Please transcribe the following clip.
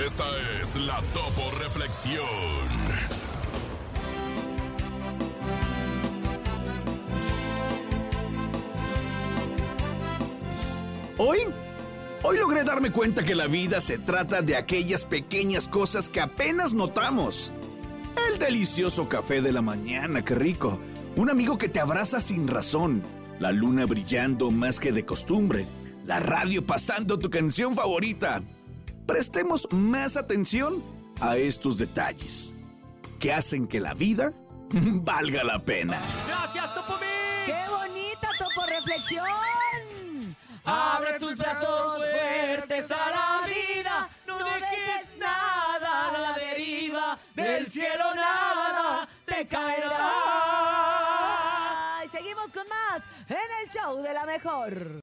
Esta es la Topo Reflexión. Hoy, hoy logré darme cuenta que la vida se trata de aquellas pequeñas cosas que apenas notamos. El delicioso café de la mañana, qué rico. Un amigo que te abraza sin razón. La luna brillando más que de costumbre. La radio pasando tu canción favorita. Prestemos más atención a estos detalles que hacen que la vida valga la pena. ¡Gracias, Topo Mix! ¡Qué bonita topo reflexión! Abre tus brazos fuertes a la vida, no dejes nada a la deriva, del cielo nada te caerá. Ay, seguimos con más en el show de la mejor.